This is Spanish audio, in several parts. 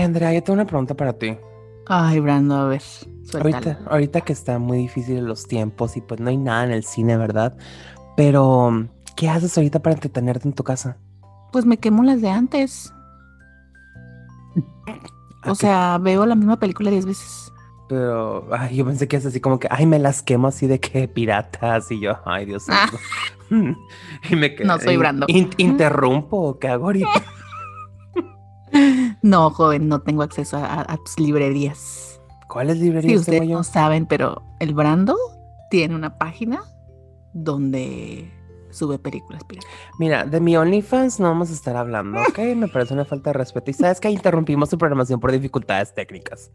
Ay, Andrea, yo tengo una pregunta para ti. Ay, Brando, a ver. Ahorita, ahorita que está muy difícil los tiempos y pues no hay nada en el cine, ¿verdad? Pero, ¿qué haces ahorita para entretenerte en tu casa? Pues me quemo las de antes. O sea, veo la misma película diez veces. Pero, ay, yo pensé que es así como que, ay, me las quemo así de que piratas y yo, ay, Dios mío. y me quedé, No soy Brando. ¿Interrumpo? ¿Qué hago ahorita? no, joven, no tengo acceso a, tus librerías. ¿Cuáles librerías? Sí, ustedes no saben, pero el Brando tiene una página donde sube películas Mira, de mi OnlyFans no vamos a estar hablando, ¿ok? Me parece una falta de respeto. Y sabes que interrumpimos su programación por dificultades técnicas.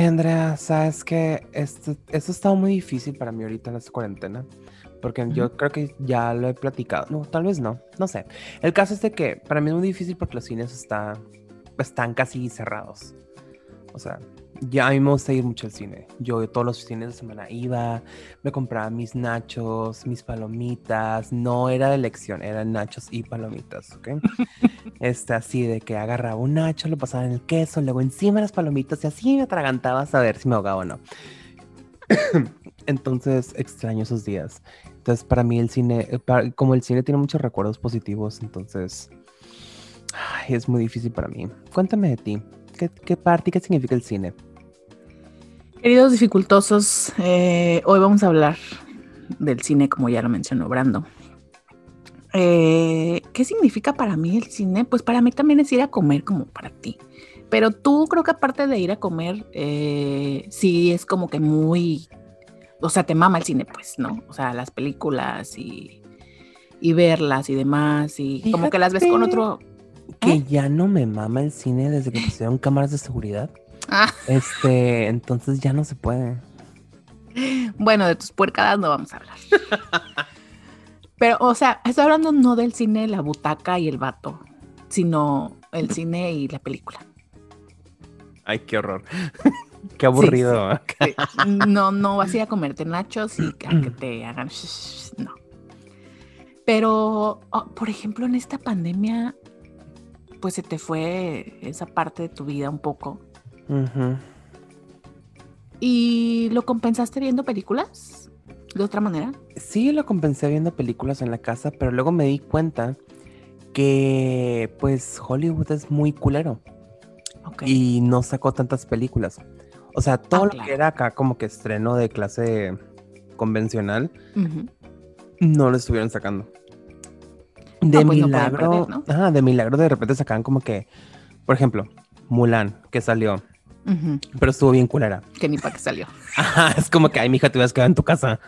Ay, Andrea, sabes que esto, esto ha estado muy difícil para mí ahorita en esta cuarentena. Porque yo creo que ya lo he platicado. No, tal vez no. No sé. El caso es de que para mí es muy difícil porque los cines está, están casi cerrados. O sea, ya a mí me gusta ir mucho al cine. Yo todos los fines de semana iba, me compraba mis nachos, mis palomitas. No era de elección, eran nachos y palomitas, ¿ok? este, así de que agarraba un nacho, lo pasaba en el queso, luego encima de las palomitas y así me atragantaba a saber si me ahogaba o no. Entonces extraño esos días. Entonces para mí el cine, eh, como el cine tiene muchos recuerdos positivos, entonces es muy difícil para mí. Cuéntame de ti. ¿Qué, qué parte y qué significa el cine? Queridos dificultosos, eh, hoy vamos a hablar del cine, como ya lo mencionó Brando. Eh, ¿Qué significa para mí el cine? Pues para mí también es ir a comer como para ti. Pero tú creo que aparte de ir a comer, eh, sí es como que muy, o sea, te mama el cine, pues, ¿no? O sea, las películas y, y verlas y demás, y como que las ves con otro... Que ¿eh? ya no me mama el cine desde que pusieron cámaras de seguridad. Ah. Este, entonces ya no se puede. Bueno, de tus puercadas no vamos a hablar. Pero, o sea, estoy hablando no del cine, la butaca y el vato, sino el cine y la película. Ay, qué horror. qué aburrido. No, no vas a ir a comerte nachos y a que te hagan. No. Pero, oh, por ejemplo, en esta pandemia, pues se te fue esa parte de tu vida un poco. ¿Y lo compensaste viendo películas? de otra manera? Sí, lo compensé viendo películas en la casa, pero luego me di cuenta que pues Hollywood es muy culero. Y no sacó tantas películas. O sea, todo ah, lo que era acá como que estreno de clase convencional, no lo estuvieron sacando. De pues milagro, de milagro de repente sacaban como que, por ejemplo, Mulan, que salió. Pero estuvo bien culera. Que ni para qué salió. es como que, ay, mija, te vas a quedar en tu casa.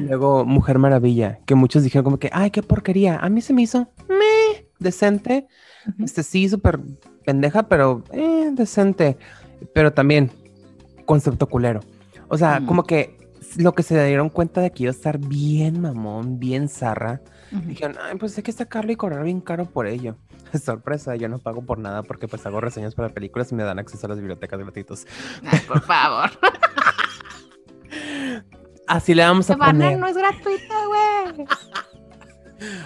luego, Mujer Maravilla, que muchos dijeron como que, ay, qué porquería. A mí se me hizo, me, decente. Este sí, súper pendeja, pero eh, decente. Pero también, concepto culero. O sea, como que lo que se dieron cuenta de que iba a estar bien mamón, bien zarra. Dijeron, ay, pues hay que sacarlo y cobrar bien caro por ello. sorpresa, yo no pago por nada porque pues hago reseñas para películas y me dan acceso a las bibliotecas gratuitos. Ay, por favor. Así le vamos a poner. no es gratuita, güey.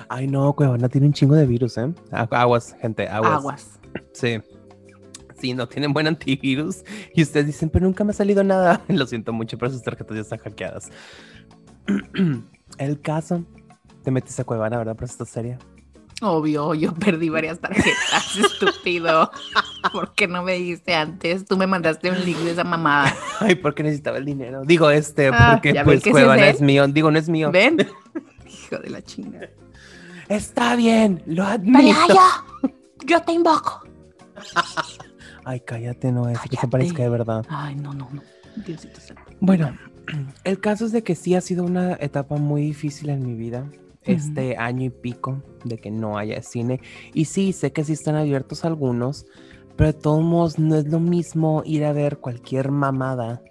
Ay, no, Cuevana tiene un chingo de virus, ¿eh? Aguas, gente, aguas. Aguas. Sí. Sí, no tienen buen antivirus. Y ustedes dicen, pero nunca me ha salido nada. Lo siento mucho, pero sus tarjetas ya están hackeadas. El caso, te metiste a Cuevana, ¿verdad? Por esta serie. Obvio, yo perdí varias tarjetas, estúpido. ¿Por qué no me dijiste antes? Tú me mandaste un link de esa mamada. Ay, porque necesitaba el dinero. Digo, este, ah, porque pues Cuevana es, mío. Digo, no es mío. ¿Ven? Hijo de la chinga. Está bien, lo admito. yo, yo te invoco. Ay, cállate, no es que se parezca de verdad. Ay, no, no, no. Diosito Bueno, el caso es de que sí ha sido una etapa muy difícil en mi vida este año y pico de que no haya cine. Y sí, sé que sí están abiertos algunos, pero de todos modos no es lo mismo ir a ver cualquier mamada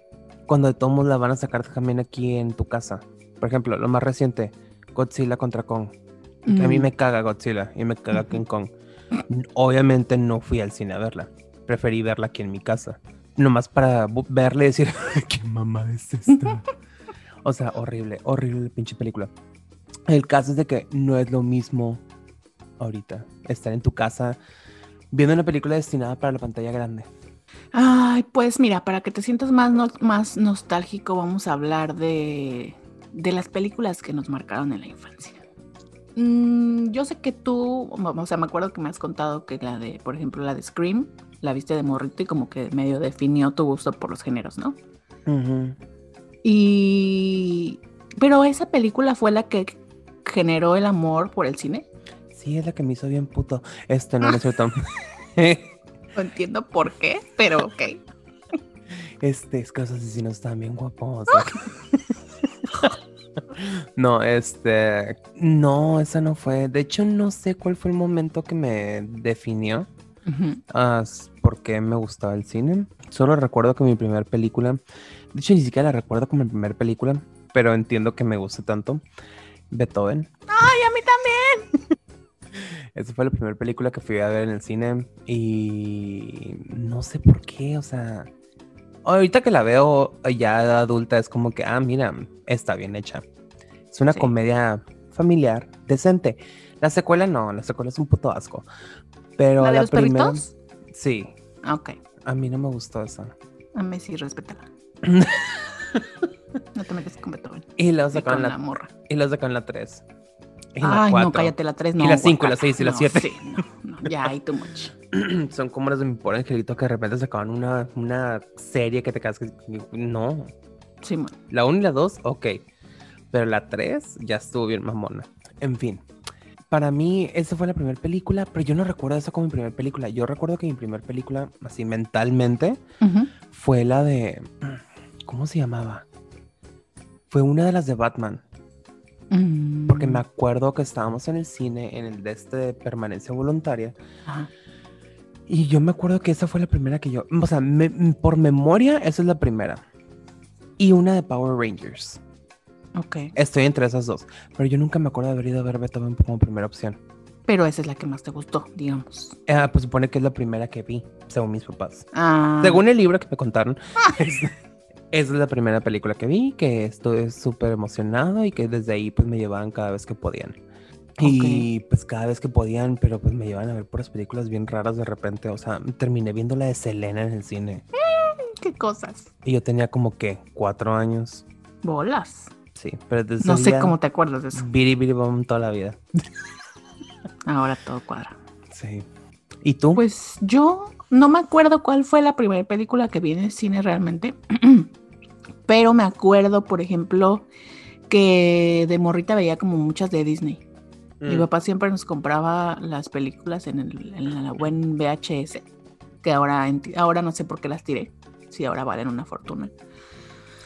cuando de todos modos la van a sacar también aquí en tu casa. Por ejemplo, lo más reciente, Godzilla contra Kong. a mí me caga Godzilla y me caga King Kong. Obviamente no fui al cine a verla. Preferí verla aquí en mi casa. nomás para verle y decir, ¿qué mamá es esta? o sea, horrible, horrible pinche película. El caso es de que no es lo mismo ahorita estar en tu casa viendo una película destinada para la pantalla grande. Ay, pues mira, para que te sientas más, no- más nostálgico, vamos a hablar de, de las películas que nos marcaron en la infancia. Mm, yo sé que tú, o sea, me acuerdo que me has contado que la de, por ejemplo, la de Scream, la viste de morrito y como que medio definió tu gusto por los géneros, ¿no? Y... Pero esa película fue la que generó el amor por el cine. Sí, es la que me hizo bien puto. Este no, no es cierto. No entiendo por qué, pero ok. Este, es que los asesinos están bien guapos. no, este. No, esa no fue. De hecho, no sé cuál fue el momento que me definió. Ujú. ah, s- por qué me gustaba el cine. Solo recuerdo que mi primera película. De hecho, ni siquiera la recuerdo como mi primera película. Pero entiendo que me guste tanto. Beethoven. ¡Ay, a mí también! Esa fue la primera película que fui a ver en el cine y no sé por qué, o sea, ahorita que la veo ya adulta es como que, ah, mira, está bien hecha. Es una Sí. comedia familiar, decente. La secuela no, la secuela es un puto asco. Pero ¿La la, de los primera, perritos? sí, Ah, Ok, a mí no me gustó esa. a mí sí, respétala. no te metes con Beethoven. Y la con la, la morra. y la sacaron la 3. Y la Ay, no, 4. cállate, la 3 Y no. la cinco, y la guácala. seis, y la No, siete. Sí, no, no, ya hay too much. Son como las de mi pobre angelito que de repente sacaban una, una serie que te quedas que no. Simón. La 1 y la 2, ok. Pero la 3 ya estuvo bien mamona. En fin. Para mí, esa fue la primera película, pero yo no recuerdo eso como mi primera película. Yo recuerdo que mi primera película, así mentalmente, Ujú. fue la de. ¿Cómo se llamaba? Fue una de las de Batman. Mm. Porque me acuerdo que estábamos en el cine, en el de este de permanencia voluntaria. Ajá. Y yo me acuerdo que esa fue la primera que yo. O sea, me- por memoria, esa es la primera. Y una de Power Rangers. Ok. Estoy entre esas dos. Pero yo nunca me acuerdo de haber ido a ver Beethoven como primera opción. Pero esa es la que más te gustó, digamos. Ah, pues supone que es la primera que vi, según mis papás. Ah, Según el libro que me contaron, esa es la primera película que vi, que estoy súper emocionado y que desde ahí pues me llevaban cada vez que podían. Y pues cada vez que podían, pero pues me llevaban a ver puras películas bien raras de repente. O sea, terminé viendo la de Selena en el cine. qué cosas. Y yo tenía como que cuatro años. Bolas. Sí, pero desde No sé cómo te acuerdas de eso. Biri Biri Bom toda la vida. Ahora todo cuadra. Sí. ¿Y tú? Pues yo no me acuerdo cuál fue la primera película que vi en el cine realmente, pero me acuerdo, por ejemplo, que de morrita veía como muchas de Disney. Mi Mm. papá siempre nos compraba las películas en, el, en la buen VHS, que ahora, ahora no sé por qué las tiré, si ahora valen una fortuna.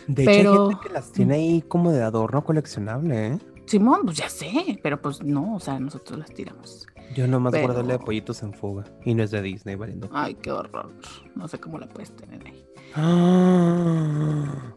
De hecho, hay pero- gente que las tiene ahí como de adorno coleccionable, ¿eh? Simón, pues ya sé, pero pues no, o sea, nosotros las tiramos. Yo nomás Pero- guardo la de pollitos en fuga. Y no es de Disney, valiendo. Ay, qué horror. No sé cómo la puedes tener ahí. Ah,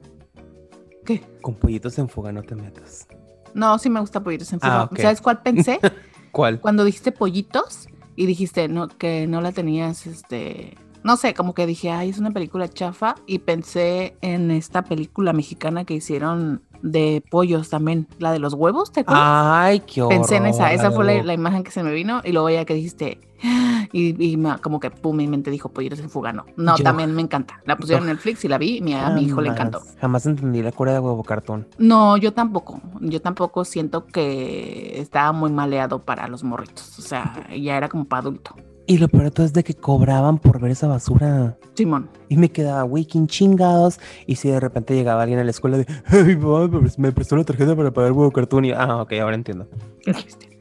¿Qué? con pollitos en fuga no te metas. No, sí me gusta pollitos en fuga. Ah, ok. ¿Sabes cuál pensé? ¿Cuál? Cuando dijiste pollitos y dijiste no, que no la tenías, este, no sé, como que dije, ay, es una película chafa y pensé en esta película mexicana que hicieron de pollos también, la de los huevos, ¿te acuerdas? Ay, qué horror. pensé en esa, esa fue la, imagen que se me vino y luego ya que dijiste, y, y me- como que pum, mi mente dijo pollitos en fuga, no, no, Yo- también me encanta. La pusieron en Netflix y la vi y mi- a mi hijo le encantó. Jamás entendí la cura de huevo cartón. No, yo tampoco. Yo tampoco siento que estaba muy maleado para los morritos. O sea, ya era como para adulto. Y lo peor de todo es de que cobraban por ver esa basura. Simón. Y me quedaba waking chingados. Y si de repente llegaba alguien a la escuela de, ay, papá, me pres- me prestó la tarjeta para pagar huevo cartón. Y, ah, ok, ahora entiendo. qué triste.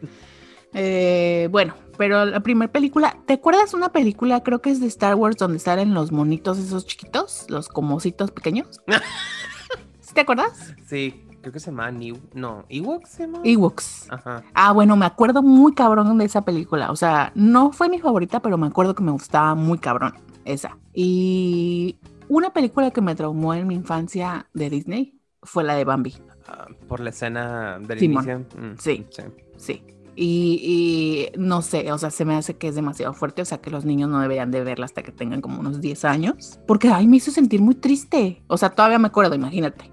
Eh, bueno, pero la primera película, ¿te acuerdas una película, creo que es de Star Wars, donde salen los monitos esos chiquitos, los comositos pequeños? ¿Sí ¿Te acuerdas? Sí, creo que se llama New. No, Ewok se llama. Ewoks. Ajá. Ah, bueno, me acuerdo muy cabrón de esa película. O sea, no fue mi favorita, pero me acuerdo que me gustaba muy cabrón esa. Y una película que me traumó en mi infancia de Disney fue la de Bambi. Ah, por la escena del Simón. inicio. Mm, Sí. sí. Sí. Y, y, no sé, o sea, se me hace que es demasiado fuerte, o sea, que los niños no deberían de verla hasta que tengan como unos 10 años, porque ay, me hizo sentir muy triste. O sea, todavía me acuerdo, imagínate.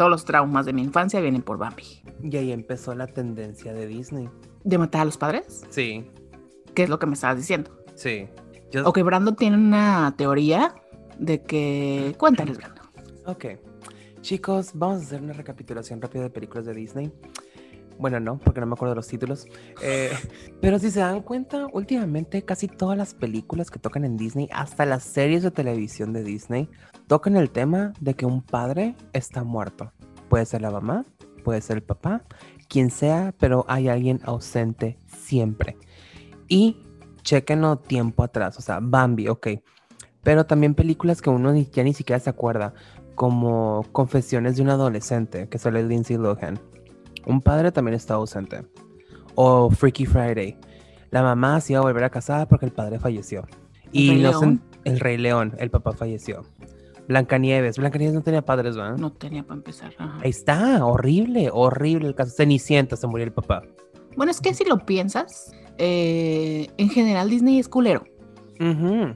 Todos los traumas de mi infancia vienen por Bambi. Y ahí empezó la tendencia de Disney. ¿De matar a los padres? Sí, ¿Qué es lo que me estabas diciendo? sí. Yo, Ok, Brandon tiene una teoría de que... Cuéntales, Brandon. Ok. Chicos, vamos a hacer una recapitulación rápida de películas de Disney. Bueno, no, porque no me acuerdo de los títulos. Eh, pero si se dan cuenta, últimamente casi todas las películas que tocan en Disney, hasta las series de televisión de Disney, tocan el tema de que un padre está muerto. Puede ser la mamá, puede ser el papá, quien sea, pero hay alguien ausente siempre. Y chequenlo tiempo atrás, o sea, Bambi, ok. Pero también películas que uno ya ni siquiera se acuerda, como Confesiones de un adolescente, que sale Lindsay Lohan. Un padre también está ausente. O Freaky Friday. La mamá se iba a volver a casar porque el padre falleció. ¿El Y Rey no se- León? el Rey León, el papá falleció. Blancanieves. Blancanieves no tenía padres, ¿verdad? No tenía para empezar. ajá. Ahí está, horrible, horrible el caso. Cenicienta se murió el papá. Bueno, es que si lo piensas, eh, en general Disney es culero.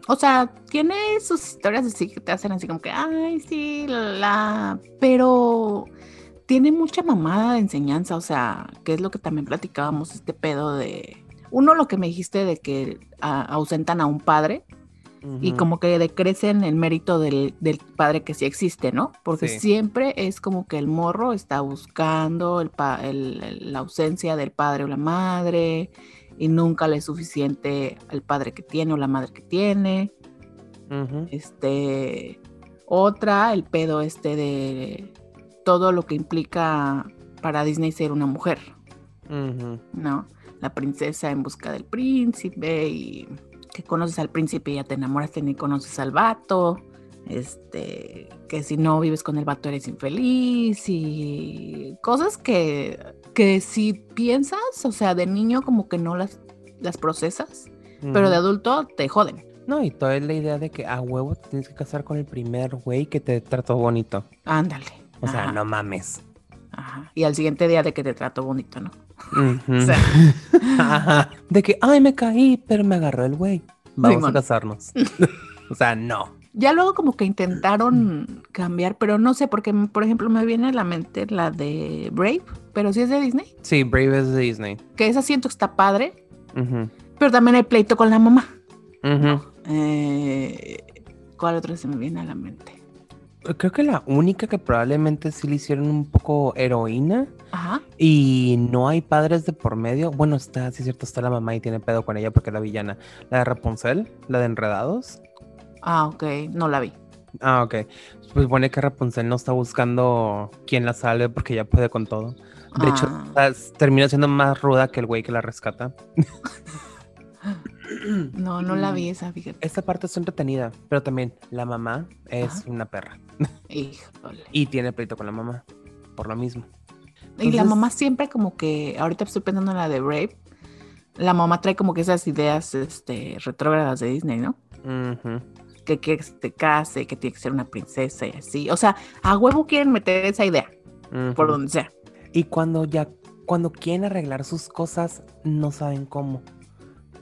O sea, tiene sus historias así que te hacen así como que, ay, sí, la, la", pero tiene mucha mamada de enseñanza, o sea, que es lo que también platicábamos, este pedo de, uno, lo que me dijiste de que ausentan a un padre y como que decrecen el mérito del, del padre que sí existe, ¿no? Porque Sí. siempre es como que el morro está buscando el pa- el- el- la ausencia del padre o la madre y nunca le es suficiente al padre que tiene o la madre que tiene. Este, otra, el pedo este de todo lo que implica para Disney ser una mujer. ¿no? La princesa en busca del príncipe y que conoces al príncipe y ya te enamoraste ni conoces al vato. Este, que si no vives con el vato eres infeliz y cosas que, que si piensas, o sea, de niño como que no las, las procesas, pero de adulto te joden. No, y toda la idea de que a huevo te tienes que casar con el primer güey que te trató bonito. Ándale. O sea, no mames. ajá. Y al siguiente día de que te trato bonito, ¿no? O sea, Ajá. De que, ay, me caí, pero me agarró el güey. Vamos Simón. a casarnos. o sea, no. ya luego como que intentaron cambiar, pero no sé, porque por ejemplo me viene a la mente la de Brave, pero sí es de Disney, Sí, Brave es de Disney. que esa siento que está padre, pero también hay pleito con la mamá. Eh, ¿Cuál otra se me viene a la mente? Creo que la única que probablemente sí le hicieron un poco heroína Ajá. y no hay padres de por medio. Bueno, está, sí es cierto, está la mamá y tiene pedo con ella porque es la villana. La de Rapunzel, la de Enredados. Ah, ok, no la vi. Ah, ok. Pues pone que Rapunzel no está buscando quién la salve porque ya puede con todo. De hecho, Ah. termina siendo más ruda que el güey que la rescata. No, no la vi esa, fíjate. Esta parte es entretenida, pero también la mamá es Ajá. una perra Híjole. y tiene pleito con la mamá por lo mismo. Y la mamá siempre como que, ahorita estoy pensando en la de Brave, la mamá trae como que esas ideas este, retrógradas de Disney, ¿no? Que quiere que se te case, que tiene que ser una princesa y así. O sea, a huevo quieren meter esa idea, por donde sea. Y cuando ya, cuando quieren arreglar sus cosas, no saben cómo.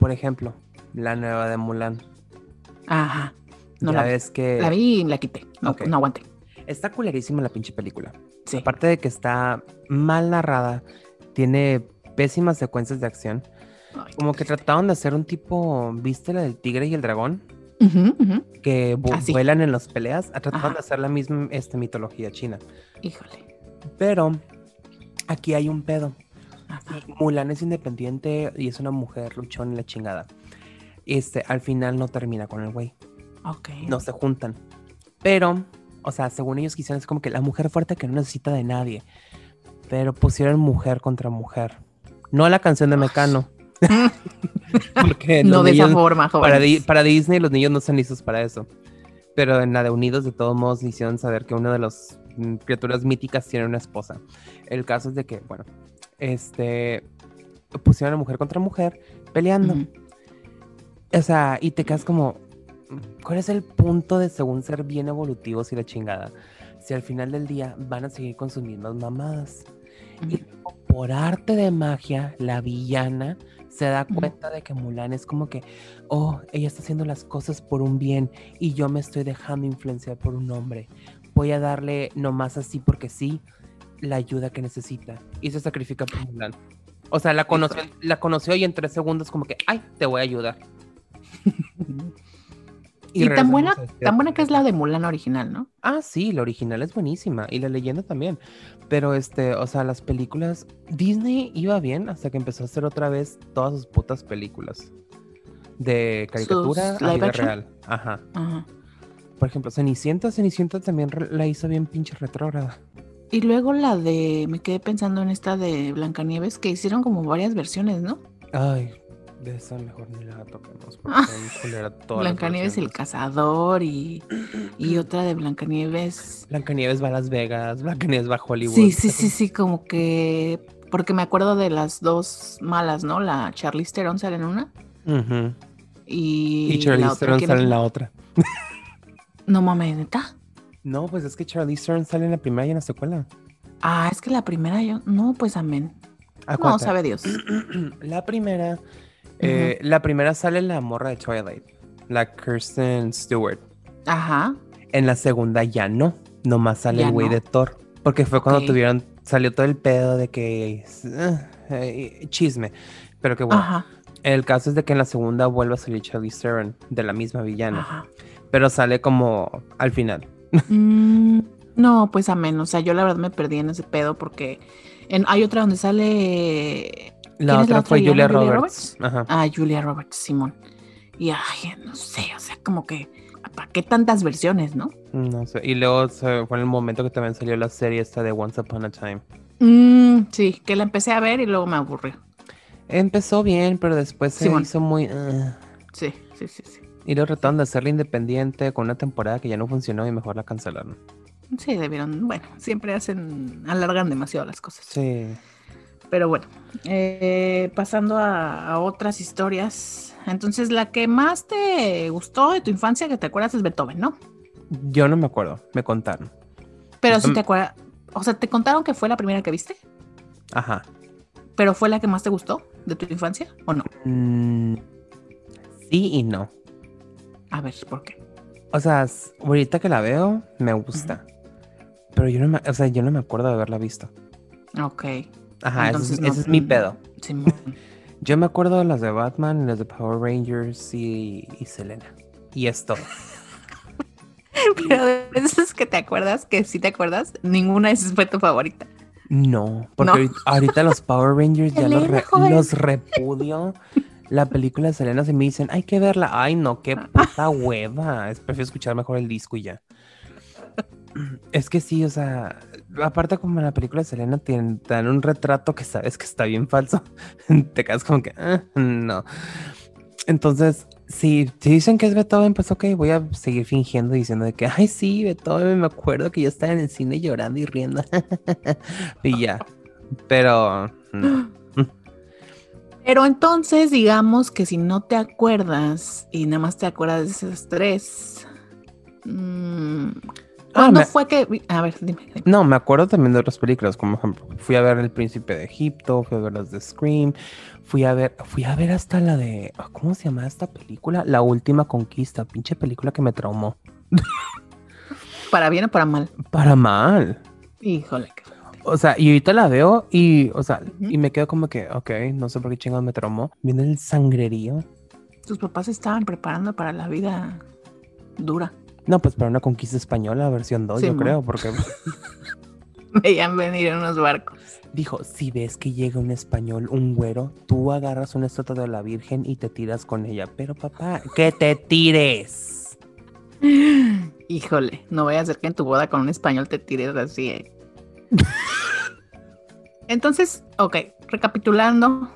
Por ejemplo, la nueva de Mulan. Ajá. No ya la vi. ves que La vi y la quité. No, Ok. no aguanté. está culerísima la pinche película. Sí. Aparte de que está mal narrada, tiene pésimas secuencias de acción. Ay, Como que trataron de hacer un tipo, ¿viste la del tigre y el dragón? Ujú, ujú. Que Ah, vuelan en las peleas. Trataron Ajá. de hacer la misma este, mitología china. Híjole. Pero aquí hay un pedo. Mulan es independiente y es una mujer luchón y la chingada. Este, al final no termina con el güey. Ok. No se juntan. Pero, o sea, según ellos quisieron, es como que la mujer fuerte que no necesita de nadie. Pero pusieron mujer contra mujer. No la canción de Mecano. Porque no de esa forma, para, Di- para Disney los niños no están listos para eso. Pero en la de Unidos, de todos modos, le hicieron saber que una de las mm, criaturas míticas tiene una esposa. El caso es de que, bueno, este pusieron a mujer contra mujer peleando. O sea, y te quedas como, ¿cuál es el punto de según ser bien evolutivos y la chingada? Si al final del día van a seguir con sus mismas mamadas. Y por arte de magia, la villana se da cuenta de que Mulan es como que, oh, ella está haciendo las cosas por un bien y yo me estoy dejando influenciar por un hombre. Voy a darle nomás así porque sí la ayuda que necesita y se sacrifica por Mulan. O sea, la conoció, la conoció y en tres segundos como que, ay, te voy a ayudar. Y, tan regresamos buena, este- tan buena que es la de Mulan original, ¿no? Ah, sí, la original es buenísima y la leyenda también. Pero este, o sea, las películas, Disney iba bien hasta que empezó a hacer otra vez todas sus putas películas de caricatura ¿Sus a vida real. Ajá. Ajá. Por ejemplo, Cenicienta, Cenicienta también la hizo bien pinche retrógrada. Y luego la de, me quedé pensando en esta de Blancanieves, que hicieron como varias versiones, ¿no? Ay, de esa mejor ni la toquemos porque Ah. Blancanieves el cazador y, y otra de Blancanieves. Blancanieves va a Las Vegas, Blancanieves va a Hollywood. Sí, sí, sí, sí, como que, porque me acuerdo de las dos malas, ¿no? La Charlize Theron sale en una Ujú. y, Y Charlize la otra, Theron ¿quién sale en la otra. No mames, neta. No, pues es que Charlize Theron sale en la primera y en la secuela. Ah, es que la primera yo, no, pues amén. No, Acuérdate. sabe Dios. la primera, eh, la primera sale la morra de Twilight, la Kirsten Stewart. Ajá. En la segunda ya no, nomás sale el güey no. de Thor. Porque fue cuando tuvieron, salió todo el pedo de que eh, eh, chisme. Pero que bueno, Ajá. el caso es de que en la segunda vuelve a salir Charlize Theron de la misma villana, Ajá. pero sale como al final. Mm, no, pues amén. O sea, yo la verdad me perdí en ese pedo porque en, hay otra donde sale. La ¿Quién es otra la otra fue? Julia ¿Julia Roberts. Ajá. Ah, Julia Roberts, Simón. Y ay, no sé, o sea, como que. ¿Para qué tantas versiones, no? No sé. Y luego se- fue en el momento que también salió la serie esta de Once Upon a Time. Mm, sí, que la empecé a ver y luego me aburrió. Empezó bien, pero después se Simón. hizo muy... eh. Sí, sí, sí, sí. Y luego trataron de hacerla independiente con una temporada que ya no funcionó y mejor la cancelaron. Sí, debieron. Bueno, siempre hacen. alargan demasiado las cosas. Sí. Pero bueno, eh, pasando a, a otras historias. Entonces, la que más te gustó de tu infancia, que te acuerdas, es Beethoven, ¿no? Yo no me acuerdo, me contaron. Pero sí Mm. te acuerdas. O sea, ¿te contaron que fue la primera que viste? Ajá. ¿Pero fue la que más te gustó de tu infancia o no? Mm, sí y no. A ver, ¿por qué? O sea, ahorita que la veo, me gusta. Pero yo no me, o sea, yo no me acuerdo de haberla visto. Ok. Ajá, ese es- Entonces, ese, no- es mi pedo. Yo me acuerdo de las de Batman, las de Power Rangers y, y Selena. Y esto. Pero de esas que te acuerdas, que sí te acuerdas, ninguna de esas fue tu favorita. No, porque No. ahorita, ahorita los Power Rangers ya re- los repudio. La película de Selena se me dicen, hay que verla. Ay, no, qué puta hueva. Es, prefiero escuchar mejor el disco y ya. Es que sí, o sea, aparte como en la película de Selena te dan un retrato que sabes que está bien falso. Te quedas como que, "Ah, no. Entonces, si te dicen que es Beethoven, pues ok, voy a seguir fingiendo diciendo de que, ay, sí, Beethoven, me acuerdo que yo estaba en el cine llorando y riendo. y ya. Pero, no. Pero entonces, digamos que si no te acuerdas y nada más te acuerdas de esos tres. mm, Ah, ¿Cuándo me- fue que.? A ver, dime. dime. No, me acuerdo también de otras películas, como ejemplo, fui a ver El Príncipe de Egipto, fui a ver las de Scream, fui a ver, fui a ver hasta la de, ah, ¿cómo se llama esta película? La Última Conquista, pinche película que me traumó. ¿Para bien o para mal? Para mal. Híjole, qué. O sea, y ahorita la veo y, o sea, y me quedo como que, ok, no sé por qué chingados me traumó. Viendo el sangrerío. Tus papás estaban preparando para la vida dura. No, pues para una conquista española, versión 2, Sí, yo creo, porque Veían venir en unos barcos. dijo, si ves que llega un español, un güero, tú agarras una estatua de la Virgen y te tiras con ella. Pero papá, que te tires. Híjole, no voy a hacer que en tu boda con un español te tires así. eh. Entonces, ok, recapitulando,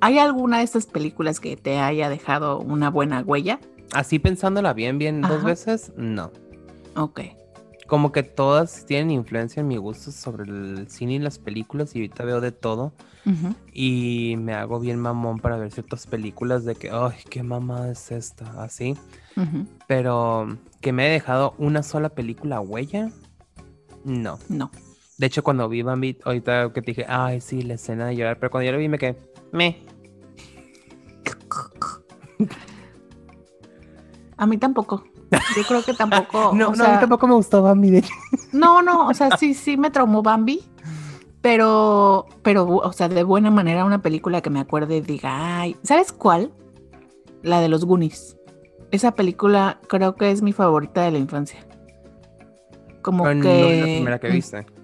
¿hay alguna de estas películas que te haya dejado una buena huella? Así pensándola bien, bien dos veces, no. Ok. Como que todas tienen influencia en mi gusto sobre el cine y las películas y ahorita veo de todo. Y me hago bien mamón para ver ciertas películas de que, ay, qué mamá es esta, así. Pero que me he dejado una sola película huella, no. No. De hecho, cuando vi Bambi, ahorita que te dije, ay, sí, la escena de llorar, pero cuando yo lo vi me quedé, me. A mí tampoco. Yo creo que tampoco. no, o no, a mí tampoco me gustó Bambi, de hecho. No, no, o sea, sí, sí me traumó Bambi, pero, pero, o sea, de buena manera una película que me acuerde y diga, ay, ¿sabes cuál? La de los Goonies. Esa película creo que es mi favorita de la infancia. Como Pero que... no es la primera que viste.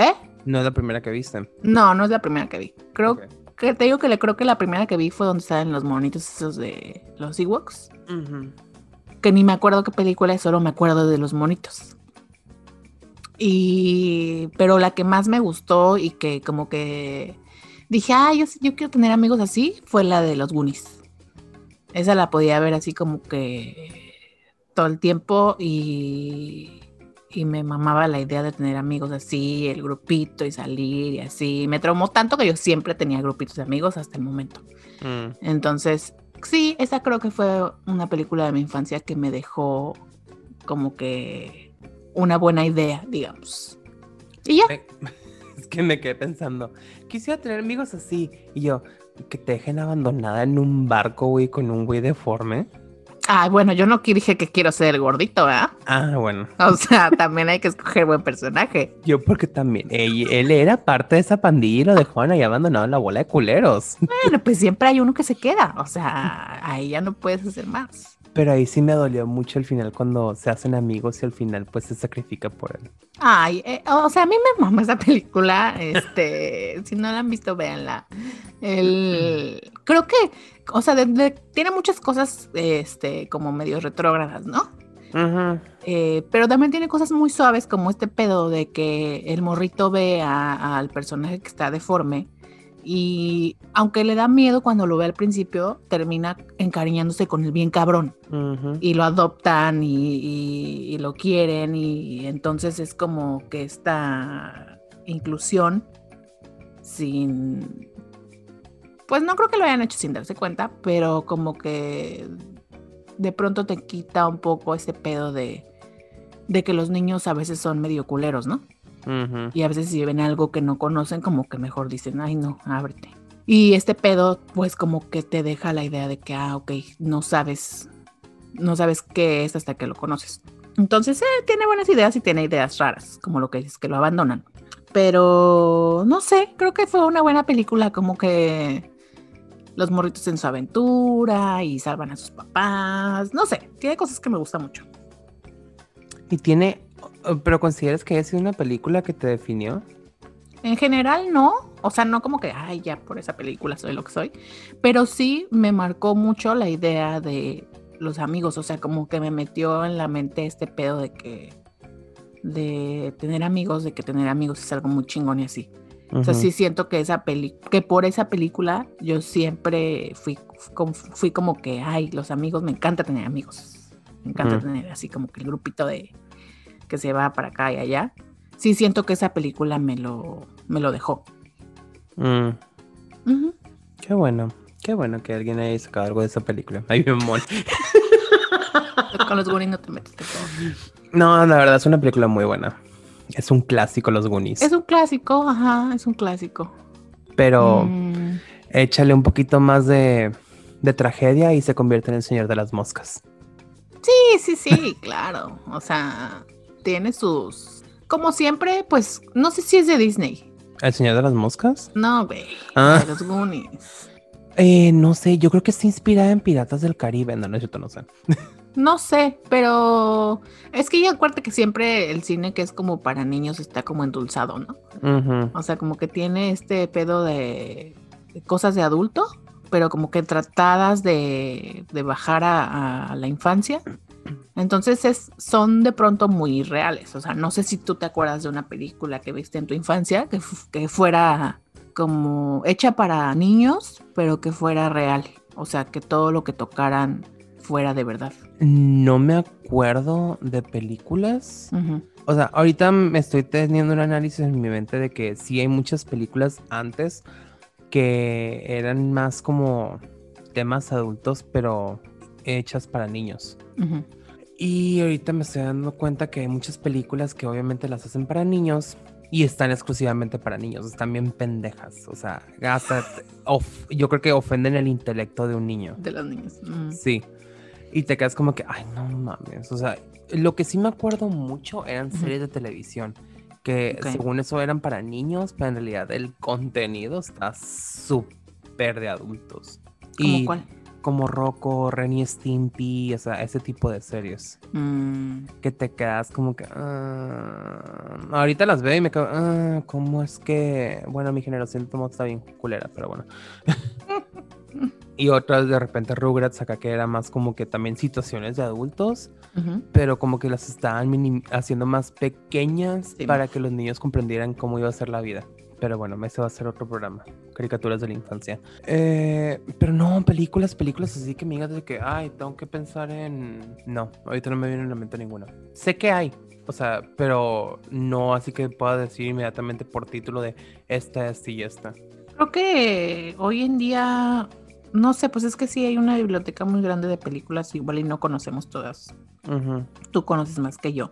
¿Eh? No es la primera que viste. No, no es la primera que vi. Creo que te digo que le creo que la primera que vi fue donde estaban los monitos esos de los Ewoks. Que ni me acuerdo qué película es, solo me acuerdo de los monitos. Y pero la que más me gustó y que como que dije, ah, yo, yo quiero tener amigos así, fue la de los Goonies. Esa la podía ver así como que todo el tiempo y, y me mamaba la idea de tener amigos así, el grupito y salir y así. Me traumó tanto que yo siempre tenía grupitos de amigos hasta el momento. Mm. Entonces, sí, esa creo que fue una película de mi infancia que me dejó como que una buena idea, digamos. Y ya, Es que me quedé pensando, quisiera tener amigos así. Y yo, que te dejen abandonada en un barco, güey, con un güey deforme. Ah, bueno, yo no dije que quiero ser el gordito, ¿verdad? Ah, bueno. O sea, también hay que escoger buen personaje. Yo porque también, él, él era parte de esa pandilla y lo dejaron ahí abandonado en la bola de culeros. Bueno, pues siempre hay uno que se queda, o sea, ahí ya no puedes hacer más. Pero ahí sí me dolió mucho el final cuando se hacen amigos y al final pues se sacrifica por él. Ay, eh, o sea, a mí me mama esa película. Este, si no la han visto, véanla. El, creo que, o sea, de- de- tiene muchas cosas, este, como medio retrógradas, ¿no? Eh, pero también tiene cosas muy suaves, como este pedo de que el morrito ve al personaje que está deforme y aunque le da miedo cuando lo ve al principio, termina encariñándose con el bien cabrón y lo adoptan y, y- y lo quieren y entonces es como que esta inclusión sin pues no creo que lo hayan hecho sin darse cuenta pero como que de pronto te quita un poco ese pedo de de que los niños a veces son medio culeros, ¿no? Ujú. Y a veces si ven algo que no conocen, como que mejor dicen, ay no, ábrete. Y este pedo, pues como que te deja la idea de que, ah, ok, no sabes, no sabes qué es hasta que lo conoces. Entonces, eh, tiene buenas ideas y tiene ideas raras, como lo que dices, que lo abandonan. Pero, no sé, creo que fue una buena película, como que los morritos en su aventura y salvan a sus papás. No sé, tiene cosas que me gustan mucho. Y tiene, pero consideras que haya sido una película que te definió? En general no, o sea, no como que, ay, ya por esa película soy lo que soy, pero sí me marcó mucho la idea de los amigos, o sea, como que me metió en la mente este pedo de que, de tener amigos, de que tener amigos es algo muy chingón y así. O sea, sí siento que esa peli que por esa película yo siempre fui, como- fui como que, ay, los amigos, me encanta tener amigos. Me encanta tener así como que el grupito de que se va para acá y allá. Sí siento que esa película me lo, me lo dejó. Mm. Qué bueno, qué bueno que alguien haya sacado algo de esa película. Ay, mi amor. Con los Goonies no te metiste todo. No, la verdad es una película muy buena. Es un clásico Los Goonies. Es un clásico, ajá, es un clásico. Pero Mm, échale un poquito más de, de tragedia y se convierte en el Señor de las Moscas. sí, sí, sí, claro. O sea, tiene sus. Como siempre, pues, no sé si es de Disney. ¿El Señor de las Moscas? No, güey. Ah. De los Goonies. Eh, no sé, yo creo que está inspirada en Piratas del Caribe. No, no es cierto, no sé. No sé, pero es que ya acuérdate que siempre el cine que es como para niños está como endulzado, ¿no? O sea, como que tiene este pedo de, de cosas de adulto, pero como que tratadas de, de bajar a, a la infancia. Entonces es, son de pronto muy reales. O sea, no sé si tú te acuerdas de una película que viste en tu infancia que, que fuera como hecha para niños, pero que fuera real. O sea, que todo lo que tocaran fuera de verdad. No me acuerdo de películas. O sea, ahorita me estoy teniendo un análisis en mi mente de que sí hay muchas películas antes que eran más como temas adultos, pero hechas para niños. Ujú. Y ahorita me estoy dando cuenta que hay muchas películas que obviamente las hacen para niños, y están exclusivamente para niños, están bien pendejas, o sea, hasta of- yo creo que ofenden el intelecto de un niño. De los niños. Mm. Sí. Y te quedas como que, ay, no mames. O sea, lo que sí me acuerdo mucho eran series de televisión. Que según eso eran para niños, pero en realidad el contenido está súper de adultos. ¿Cómo y cuál? Como Rocco, Renny Stimpy, o sea, ese tipo de series. Mm, Que te quedas como que. ah, ahorita las veo y me quedo. Ah, ¿Cómo es que.? Bueno, mi generación de está bien culera, pero bueno. y otras de repente Rugrats acá que era más como que también situaciones de adultos, pero como que las estaban haciendo más pequeñas Sí. para que los niños comprendieran cómo iba a ser la vida. Pero bueno, ese va a ser otro programa. Caricaturas de la infancia. Eh, pero no, películas, películas así que me digas de que, ay, tengo que pensar en... No, ahorita no me viene a la mente ninguna. Sé que hay, o sea, pero no así que pueda decir inmediatamente por título de esta, esta y esta. Creo que hoy en día, no sé, pues es que sí hay una biblioteca muy grande de películas, igual y no conocemos todas. Tú conoces más que yo.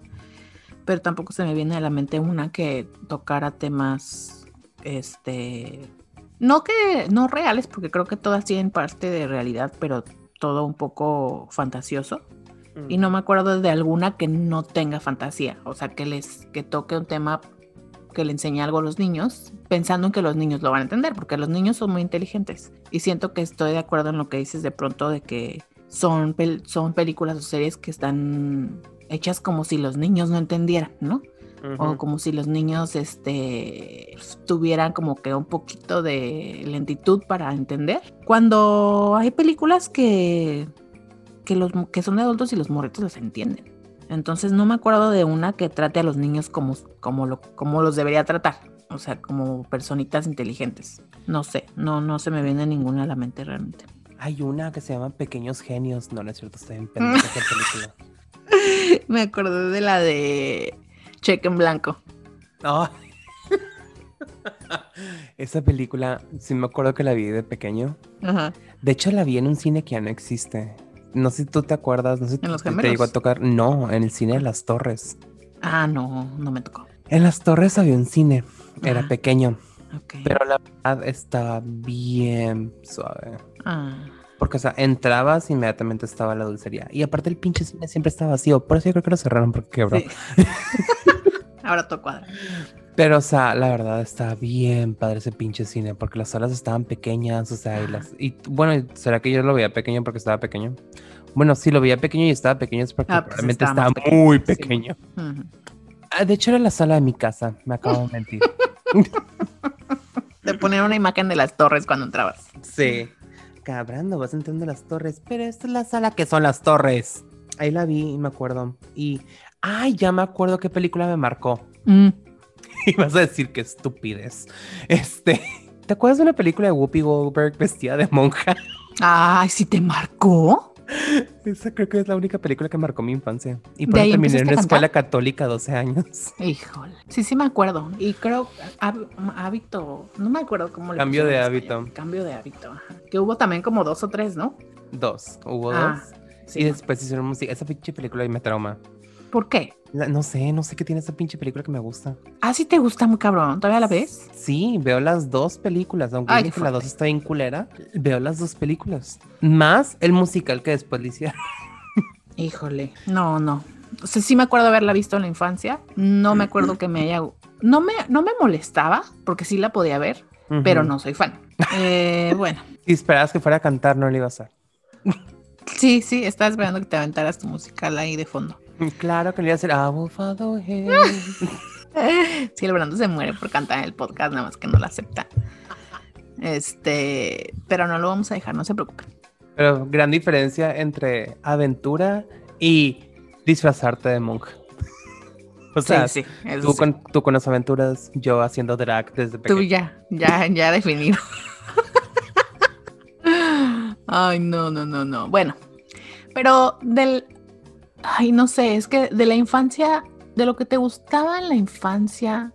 Pero tampoco se me viene a la mente una que tocara temas, este, no que, no reales, porque creo que todas tienen parte de realidad, pero todo un poco fantasioso. Y no me acuerdo de alguna que no tenga fantasía, o sea, que les que toque un tema que le enseñe algo a los niños, pensando en que los niños lo van a entender, porque los niños son muy inteligentes. Y siento que estoy de acuerdo en lo que dices de pronto de que son, pel- son películas o series que están hechas como si los niños no entendieran, ¿no? O como si los niños este, tuvieran como que un poquito de lentitud para entender. Cuando hay películas que, que, los, que son de adultos y los morritos los entienden. Entonces no me acuerdo de una que trate a los niños como, como, lo, como los debería tratar. O sea, como personitas inteligentes. No sé, no, no se me viene ninguna a la mente realmente. Hay una que se llama Pequeños Genios. No, no es cierto, estoy en pendeja película. me acordé de la de Cheque en Blanco. Ay. Esa película, sí me acuerdo que la vi de pequeño. Ajá. De hecho, la vi en un cine que ya no existe. No sé si tú te acuerdas, no sé si ¿En Los te- te llegó a tocar. No, en el cine de Las Torres. Ah, no, no me tocó. En Las Torres había un cine. Era Ajá. pequeño, Ok. pero la verdad estaba bien suave. Ah. Porque, o sea, entrabas inmediatamente estaba la dulcería. Y aparte el pinche cine siempre estaba vacío. Por eso yo creo que lo cerraron porque quebró. Sí. Ahora todo cuadra. Pero, o sea, la verdad está bien padre ese pinche cine, porque las salas estaban pequeñas, o sea, y las... Y bueno, ¿será que yo lo veía pequeño porque estaba pequeño? Bueno, sí, lo veía pequeño y estaba pequeño es porque Ah, pues realmente estaba estaba más pequeño, muy sí. pequeño. Ah, de hecho, era la sala de mi casa, me acabo de mentir. Te ponían una imagen de las torres cuando entrabas. sí. Cabrón, no vas entrando a las torres, pero esta es la sala que son las torres. Ahí la vi y me acuerdo. Y, ay, ya me acuerdo qué película me marcó. Mm. Y vas a decir que estupidez. Este, ¿te acuerdas de una película de Whoopi Goldberg vestida de monja? Ay, si te marcó. Esa creo que es la única película que marcó mi infancia. Y ¿De por ahí eso terminé en una escuela católica 12 años. Híjole. Sí, sí me acuerdo. Y creo hab- hábito, no me acuerdo cómo le Cambio de hábito. Cambio de hábito. ajá. Que hubo también como dos o tres, ¿no? Dos, hubo Ah, dos. Sí. Y después hicieron música. Esa pinche película y me trauma. ¿Por qué? La- no sé, no sé qué tiene esa pinche película que me gusta. Ah, sí te gusta muy cabrón. ¿Todavía la ves? Sí, veo las dos películas. Aunque Ay, que la dos está bien culera, veo las dos películas. Más el musical que después le hicieron. Híjole. No, no. O sea, sí me acuerdo haberla visto en la infancia. No me acuerdo que me haya. No me, no me molestaba, porque sí la podía ver, pero no soy fan. Eh, bueno, Si esperabas que fuera a cantar, no le iba a hacer. sí, sí, estaba esperando que te aventaras tu musical ahí de fondo. Claro que le iba a hacer. I will follow him". Sí, el Brando se muere por cantar en el podcast, nada más que no lo acepta. Este, pero no lo vamos a dejar, no se preocupen. Pero gran diferencia entre aventura y disfrazarte de monja. O sea, sí, sí, tú, sí. con, tú con las aventuras, yo haciendo drag desde Tú pequeño. ya, ya, ya definido. Ay, no, no, no, no. Bueno, pero del, ay, no sé, es que de la infancia, de lo que te gustaba en la infancia,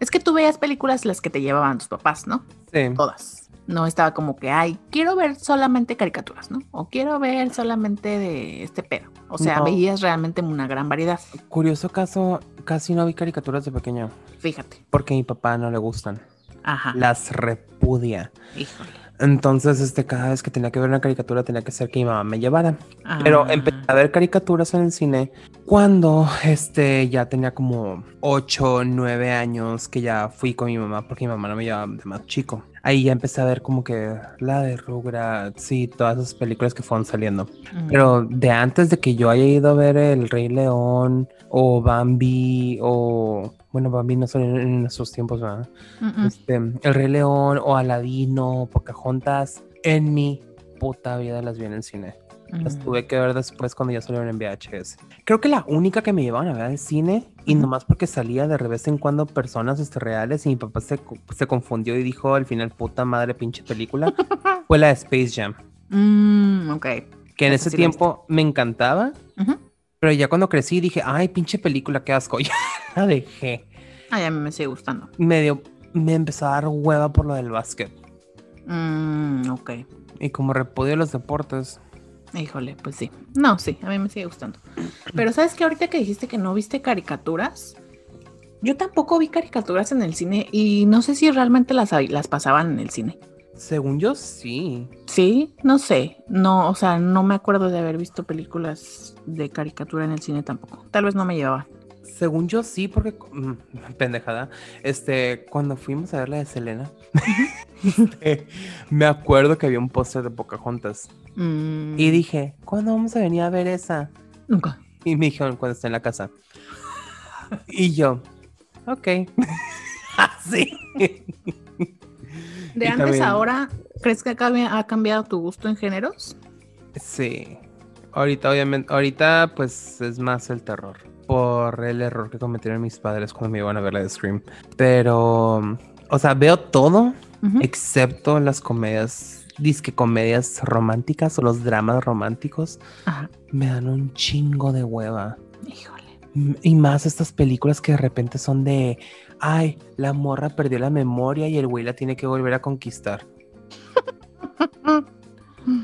es que tú veías películas las que te llevaban tus papás, ¿no? Sí. Todas. No estaba como que, ay, quiero ver solamente caricaturas, ¿no? O quiero ver solamente de este pedo. O sea, No. veías realmente una gran variedad. Curioso caso, casi no vi caricaturas de pequeño. Fíjate. Porque a mi papá no le gustan. Ajá. Las repudia. Híjole. Entonces, este, cada vez que tenía que ver una caricatura tenía que ser que mi mamá me llevara. Pero Ah, empecé a ver caricaturas en el cine cuando este ya tenía como 8, 9 años que ya fui con mi mamá porque mi mamá no me llevaba de más chico. Ahí ya empecé a ver como que la de Rugrats y todas esas películas que fueron saliendo. mm, Pero de antes de que yo haya ido a ver El Rey León o Bambi o... Bueno, Bambi no son en, esos tiempos, ¿verdad? mm, mm. Este, El Rey León o Aladino, Pocahontas, en mi puta vida las vi en el cine. Las Mm. tuve que ver después cuando ya salieron en VHS. Creo que la única que me llevaban a ver al cine, y nomás porque salía de vez en cuando personas este, reales, y mi papá se, se confundió y dijo al final, puta madre, pinche película, fue la de Space Jam. Mm, ok. Que en ese sí tiempo me encantaba, pero ya cuando crecí dije, ay, pinche película, qué asco, ya la dejé. Ay, a mí me sigue gustando. Medio, me empezó a dar hueva por lo del básquet. Mm, ok. Y como repudio los deportes, Híjole, pues sí. No, sí, a mí me sigue gustando. Pero sabes que ahorita que dijiste que no viste caricaturas, yo tampoco vi caricaturas en el cine y no sé si realmente las, las pasaban en el cine. según yo sí. Sí, no sé. No, o sea, no me acuerdo de haber visto películas de caricatura en el cine tampoco. Tal vez no me llevaba. Según yo sí, porque mm, pendejada. Este, cuando fuimos a ver la de Selena, este, me acuerdo que había un póster de Pocahontas. Mm, Y dije, ¿cuándo vamos a venir a ver esa? nunca. Y me dijeron cuando esté en la casa. Y yo, ok. Así. De Y antes también- a ahora, ¿crees que ha cambiado tu gusto en géneros? Sí. Ahorita, obviamente, ahorita pues es más el terror. Por el error que cometieron mis padres cuando me iban a ver la de Scream. Pero, o sea, veo todo Excepto las comedias, disque comedias románticas o los dramas románticos. Ajá. Me dan un chingo de hueva. Híjole. Y más estas películas que de repente son de, ay, la morra perdió la memoria y el güey la tiene que volver a conquistar.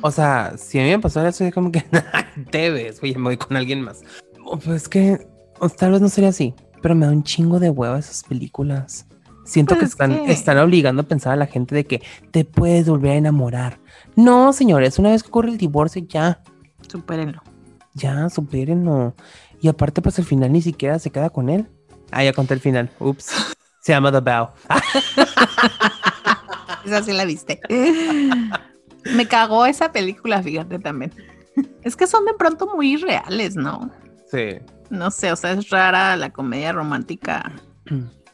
O sea, si a mí me pasó eso, es como que te ves, güey, me voy con alguien más. Pues es que o tal vez no sería así, pero me da un chingo de hueva esas películas. Siento que Pues es están, que- están obligando a pensar a la gente de que te puedes volver a enamorar. No, señores, una vez que ocurre el divorcio, ya, Supérenlo. ya, supérenlo. Y aparte, pues al final ni siquiera se queda con él. Ah, ya conté el final. Ups. Se llama The Bow. Esa sí la viste. Me cagó esa película, fíjate también. Es que son de pronto muy reales, ¿no? Sí. No sé, o sea, es rara la comedia romántica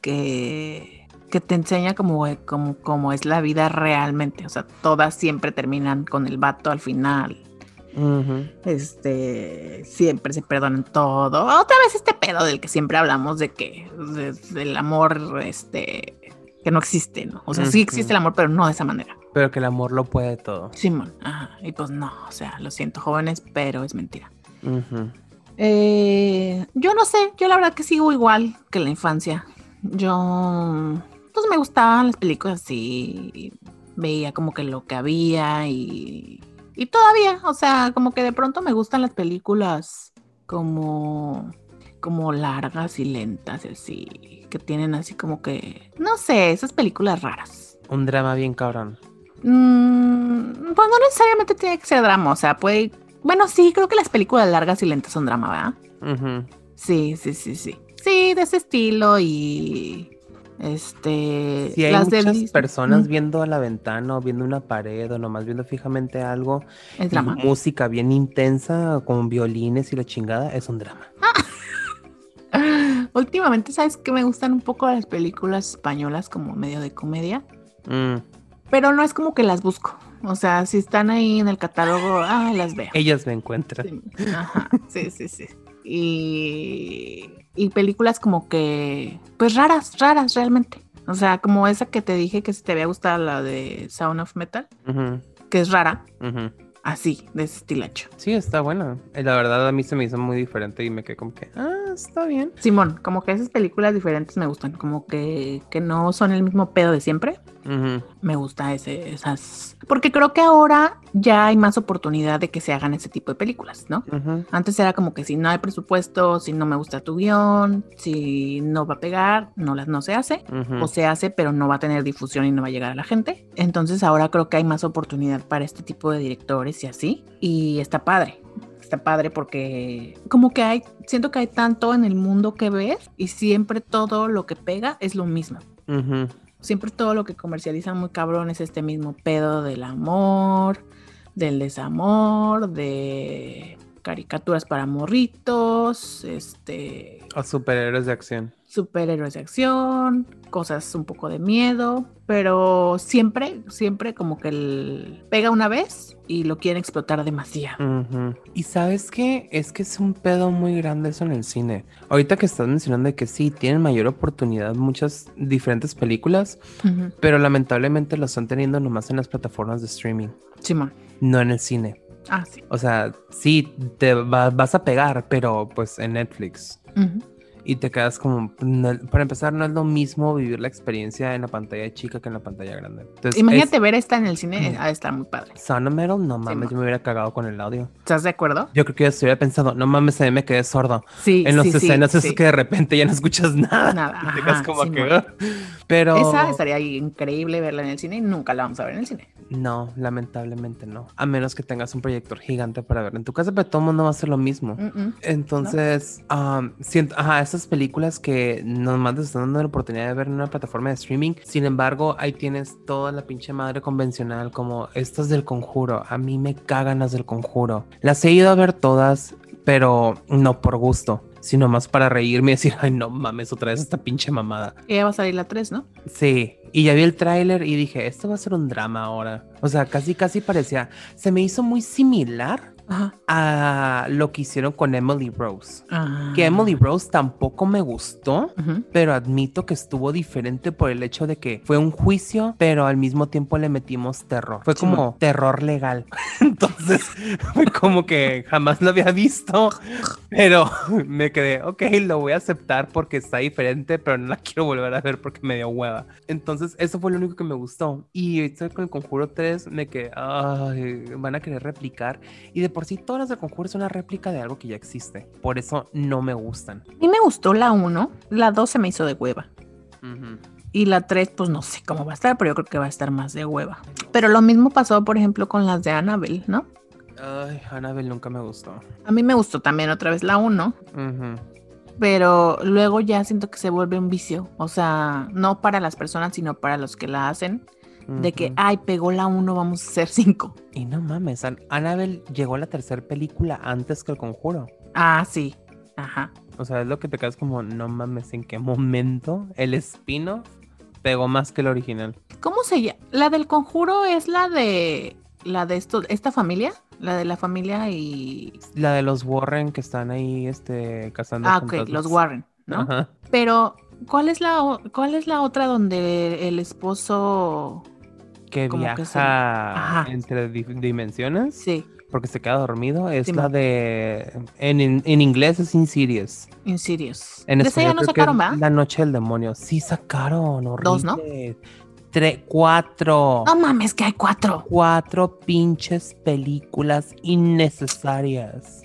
que, que te enseña como, como, como es la vida realmente. O sea, todas siempre terminan con el vato al final. Este, siempre se perdonan todo. Otra vez este pedo del que siempre hablamos de que, de- del amor, este, que no existe, ¿no? O sea, sí existe el amor, pero no de esa manera. Pero que el amor lo puede todo. Simón, ajá. Y pues no, o sea, lo siento, jóvenes, pero es mentira. Ujú. Eh, yo no sé, yo la verdad que sigo igual que la infancia. Yo, pues me gustaban las películas así, veía como que lo que había y, y todavía, o sea, como que de pronto me gustan las películas como, como largas y lentas, así, que tienen así como que, no sé, esas películas raras. Un drama bien cabrón. Mm, pues no necesariamente tiene que ser drama, o sea, puede, bueno, sí, creo que las películas largas y lentas son drama, ¿verdad? Sí, sí, sí, sí. Sí, de ese estilo y este Si hay las muchas personas Mm, viendo a la ventana o viendo una pared o nomás viendo fijamente algo, es drama. música bien intensa con violines y la chingada, es un drama. Últimamente, ¿sabes que me gustan un poco las películas españolas como medio de comedia? Mm. Pero no es como que las busco. O sea, si están ahí en el catálogo, ah, las veo. Ellas me encuentran. Sí, Ajá, sí, sí, sí. Y, y películas como que, pues raras, raras realmente. O sea, como esa que te dije que si te había gustado la de Sound of Metal, que es rara. así, de ese estilacho. Sí, está buena. Eh, La verdad a mí se me hizo muy diferente y me quedé como que, ah, está bien. Simón, como que esas películas diferentes me gustan, como que, que no son el mismo pedo de siempre. Me gusta ese, esas. Porque creo que ahora ya hay más oportunidad de que se hagan ese tipo de películas, ¿no? ujú, Antes era como que si no hay presupuesto, si no me gusta tu guion, si no va a pegar, no, las, no se hace. O se hace, pero no va a tener difusión y no va a llegar a la gente. Entonces ahora creo que hay más oportunidad para este tipo de directores y así. Y está padre. Está padre porque como que hay, siento que hay tanto en el mundo que ves y siempre todo lo que pega es lo mismo. Siempre todo lo que comercializan muy cabrón es este mismo pedo del amor, del desamor, de caricaturas para morritos, este, O superhéroes de acción. Superhéroes de acción, cosas un poco de miedo, pero siempre, siempre como que el pega una vez y lo quieren explotar demasiado. Y sabes qué? Es que es un pedo muy grande eso en el cine. Ahorita que estás mencionando de que sí, tienen mayor oportunidad muchas diferentes películas, pero lamentablemente lo están teniendo nomás en las plataformas de streaming, Simón. no en el cine. Ah, sí. O sea, sí, te va- vas a pegar, pero pues en Netflix. Y te quedas como, no- para empezar, no es lo mismo vivir la experiencia en la pantalla chica que en la pantalla grande. Entonces, Imagínate ver esta en el cine, ha de estar muy padre. Sound of Metal, no mames, yo me hubiera cagado con el audio. ¿Estás de acuerdo? Yo creo que yo estuviera pensando, no mames, a mí me quedé sordo. Sí. En las sí, sí, escenas es que de repente ya no escuchas nada. Nada, Y te quedas ajá, como que. "Ah". Pero. Esa estaría increíble verla en el cine y nunca la vamos a ver en el cine. No, lamentablemente no. A menos que tengas un proyector gigante para verla en tu casa, pero todo el mundo va a hacer lo mismo. Mm, mm. Entonces, am, siento, ajá, esas películas que nomás te están dando la oportunidad de ver en una plataforma de streaming. Sin embargo, ahí tienes toda la pinche madre convencional, como estas del conjuro. A mí me cagan las del conjuro. Las he ido a ver todas, pero no por gusto, sino más para reírme y decir, ay, no mames, otra vez esta pinche mamada. Y ya va a salir la 3, ¿no? Sí, y ya vi el tráiler y dije, esto va a ser un drama ahora. O sea, casi, casi parecía, se me hizo muy similar Ajá. a lo que hicieron con Emily Rose. Ah. Que Emily Rose tampoco me gustó, pero admito que estuvo diferente por el hecho de que fue un juicio, pero al mismo tiempo le metimos terror. Fue como mo. terror legal. Entonces, fue como que jamás lo había visto, pero me quedé, ok, lo voy a aceptar porque está diferente, pero no la quiero volver a ver porque me dio hueva. Entonces, eso fue lo único que me gustó. Y estoy con el Conjuro 3, me quedé, ay, van a querer replicar. Y de por sí, todas las de Conjuro son una réplica de algo que ya existe. Por eso no me gustan. A mí me gustó la 1, la 2 se me hizo de hueva. Y la 3, pues no sé cómo va a estar, pero yo creo que va a estar más de hueva. Pero lo mismo pasó, por ejemplo, con las de Annabelle, ¿no? Ay, Annabelle nunca me gustó. A mí me gustó también otra vez la 1, Ujú. pero luego ya siento que se vuelve un vicio. O sea, no para las personas, sino para los que la hacen. De que, ay, pegó la 1, vamos a hacer 5. Y no mames, An- Annabelle llegó a la tercera película antes que el conjuro. Ah, sí. Ajá. O sea, es lo que te quedas como, no mames, ¿en qué momento el espino pegó más que el original? ¿Cómo se llama? La del conjuro es la de. La de esto, esta familia. La de la familia y. La de los Warren que están ahí, este, cazando. Ah, ok, los Warren, ¿no? Ajá. Pero, ¿cuál es la cuál es la otra donde el esposo Que Como que se- viaja entre di- dimensiones sí, porque se queda dormido. Es Sí, la de. En, en, en inglés es Insidious. Insidious? En De esa ya español no sacaron. La noche del demonio. Sí sacaron, horrible. Dos, ¿no? Tres, cuatro. No mames, que hay cuatro. Cuatro pinches películas innecesarias.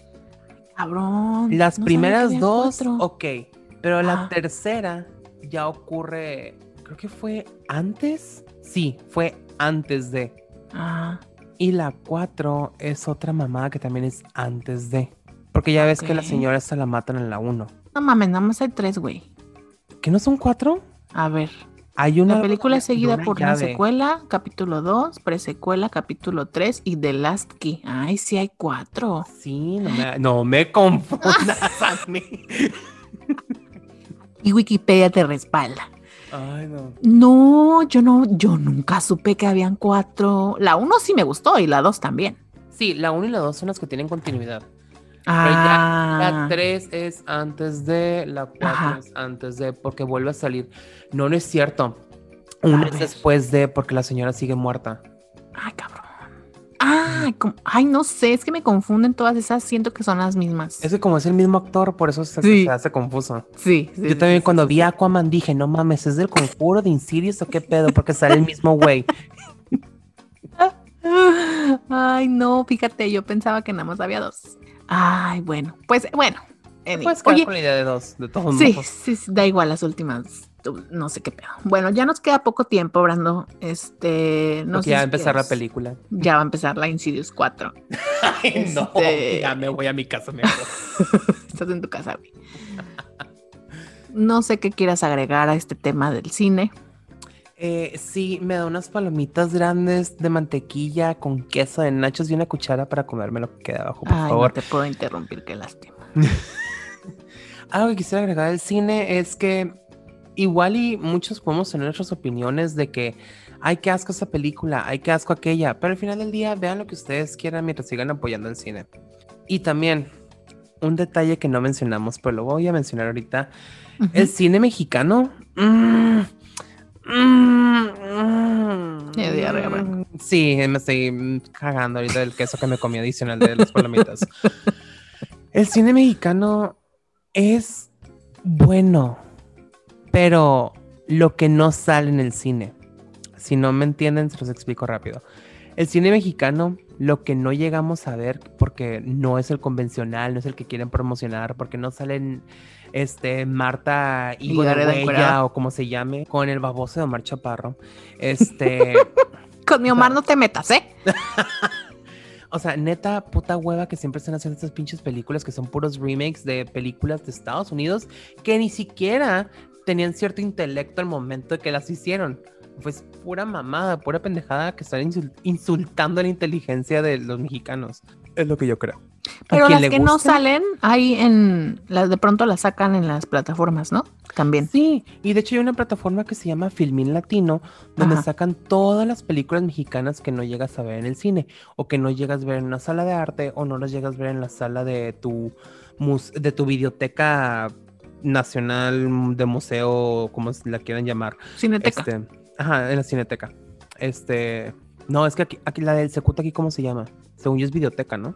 Cabrón. Las no primeras dos, cuatro. ok. Pero la Ah. tercera ya ocurre. Creo que fue antes. Sí, fue antes de. Ah, Y la cuatro es otra mamada que también es antes de. Porque ya ves que la Ok. señora esta la matan en la uno. no mames, nada más hay tres, güey. ¿Que no son cuatro? A ver. Hay una. La película es seguida una por una llave. secuela, capítulo 2, presecuela, capítulo 3 y The Last Key. Ay, sí hay cuatro. Sí, no me, no me confundas a mí. Y Wikipedia te respalda. Ay, no. No, yo no, yo nunca supe que habían cuatro. La uno sí me gustó y la dos también. Sí, la 1 y la 2 son las que tienen continuidad. Pero ya la Ah, 3 es antes de, la 4 Ajá. es antes de, porque vuelve a salir. No, no es cierto. Una es después de, porque la señora sigue muerta. ay, cabrón. Ah, Ay, como- ay, no sé, es que me confunden todas esas, siento que son las mismas. Es que como es el mismo actor, por eso se, Sí. se hace confuso. Sí, sí, Yo sí, también cuando vi a Aquaman dije, no mames, ¿es del conjuro de Insidious o qué pedo? Porque sale el mismo güey. Ay, no, fíjate, yo pensaba que nada más había dos. Ay, bueno, pues bueno. anyway. Puedes quedar Oye, con la idea de dos, de todos sí, modos. sí, sí, da igual las últimas. No sé qué pedo. Bueno, ya nos queda poco tiempo, Brando. Este, no Porque sé ya va a empezar la película. Ya va a empezar la Insidious 4. Ay, no, Este- ya me voy a mi casa. Estás en tu casa, güey. No sé qué quieras agregar a este tema del cine. Eh, sí, me da unas palomitas grandes de mantequilla con queso de nachos y una cuchara para comerme lo que queda abajo, por Ay, favor. no te puedo interrumpir, qué lástima. Algo que quisiera agregar del cine es que igual y muchos podemos tener nuestras opiniones de que hay que asco esa película, hay que asco aquella, pero al final del día vean lo que ustedes quieran mientras sigan apoyando el cine. Y también un detalle que no mencionamos, pero lo voy a mencionar ahorita, el cine mexicano. mm, mm, mm, diarrea. Sí, me estoy cagando ahorita del queso que me comí adicional de las palomitas. El cine mexicano es bueno, pero lo que no sale en el cine. Si no me entienden, se los explico rápido. El cine mexicano, lo que no llegamos a ver, porque no es el convencional, no es el que quieren promocionar, porque no salen este, Marta Gareda Huella o como se llame, con el baboso de Omar Chaparro. Este, Con mi Omar no te metas, ¿eh? o sea, neta, puta hueva que siempre están haciendo estas pinches películas que son puros remakes de películas de Estados Unidos que ni siquiera tenían cierto intelecto al momento de que las hicieron. Pues pura mamada, pura pendejada que están insul- insultando la inteligencia de los mexicanos. Es lo que yo creo. Pero las que no salen, ahí en las de pronto las sacan en las plataformas, ¿no? También. Sí, y de hecho hay una plataforma que se llama Filmin Latino, donde Ajá. sacan todas las películas mexicanas que no llegas a ver en el cine, o que no llegas a ver en una sala de arte, o no las llegas a ver en la sala de tu, mus- de tu biblioteca nacional, de museo, como la quieran llamar. Cineteca. Este, ajá, en la cineteca. Este, no, es que aquí, aquí la del Secuta aquí, ¿cómo se llama? Según yo es videoteca, ¿no?